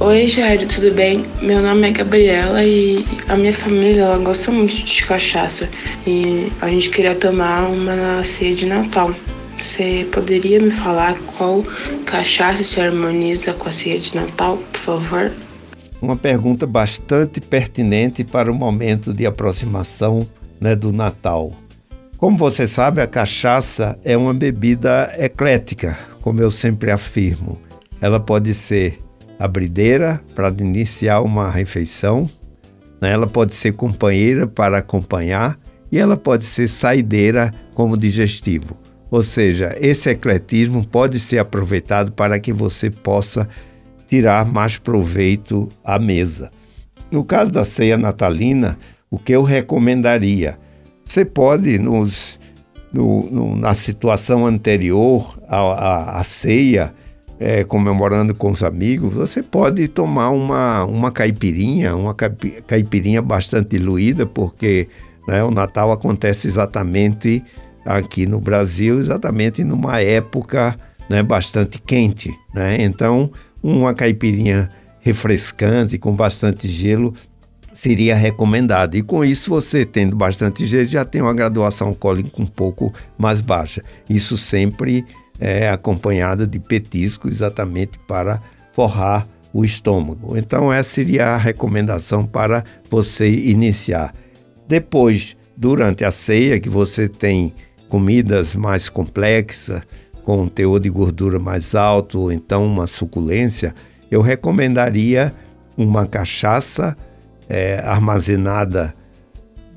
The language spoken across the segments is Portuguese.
Oi, Jair, tudo bem? Meu nome é Gabriela e a minha família ela gosta muito de cachaça e a gente queria tomar uma na ceia de Natal. Você poderia me falar qual cachaça se harmoniza com a ceia de Natal, por favor? Uma pergunta bastante pertinente para o momento de aproximação né, do Natal. Como você sabe, a cachaça é uma bebida eclética, como eu sempre afirmo. Ela pode ser abrideira para iniciar uma refeição, né? ela pode ser companheira para acompanhar e ela pode ser saideira como digestivo. Ou seja, esse ecletismo pode ser aproveitado para que você possa tirar mais proveito à mesa. No caso da ceia natalina, o que eu recomendaria? Você pode, nos, no, no, na situação anterior à, à, à ceia, é, comemorando com os amigos, você pode tomar uma, uma caipirinha, uma caipirinha bastante diluída, porque né, o Natal acontece exatamente aqui no Brasil, exatamente numa época né, bastante quente. Né? Então, uma caipirinha refrescante, com bastante gelo, seria recomendado. E com isso, você tendo bastante gelo, já tem uma graduação alcoólica um pouco mais baixa. Isso sempre é, acompanhada de petisco, exatamente para forrar o estômago. Então, essa seria a recomendação para você iniciar. Depois, durante a ceia, que você tem comidas mais complexas, com um teor de gordura mais alto, ou então uma suculência, eu recomendaria uma cachaça é, armazenada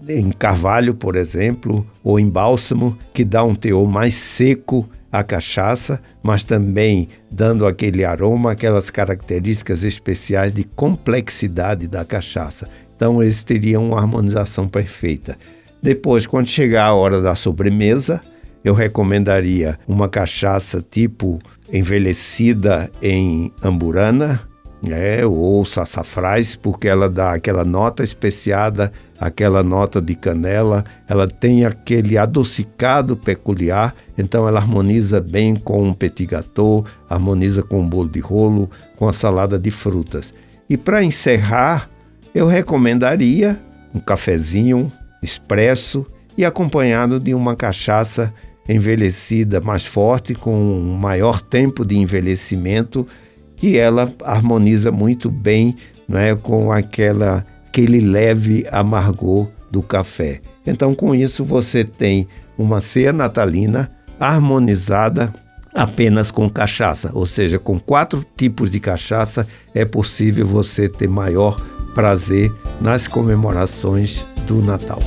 em carvalho, por exemplo, ou em bálsamo, que dá um teor mais seco a cachaça, mas também dando aquele aroma, aquelas características especiais de complexidade da cachaça. Então, eles teriam uma harmonização perfeita. Depois, quando chegar a hora da sobremesa, eu recomendaria uma cachaça tipo envelhecida em amburana, né, ou sassafrás, porque ela dá aquela nota especiada, aquela nota de canela, ela tem aquele adocicado peculiar, então ela harmoniza bem com um petit gâteau, harmoniza com um bolo de rolo, com a salada de frutas. E para encerrar, eu recomendaria um cafezinho expresso e acompanhado de uma cachaça envelhecida mais forte, com um maior tempo de envelhecimento, que ela harmoniza muito bem é, com aquela, aquele leve amargor do café. Então, com isso, você tem uma ceia natalina harmonizada apenas com cachaça, ou seja, com quatro tipos de cachaça é possível você ter maior prazer nas comemorações do Natal.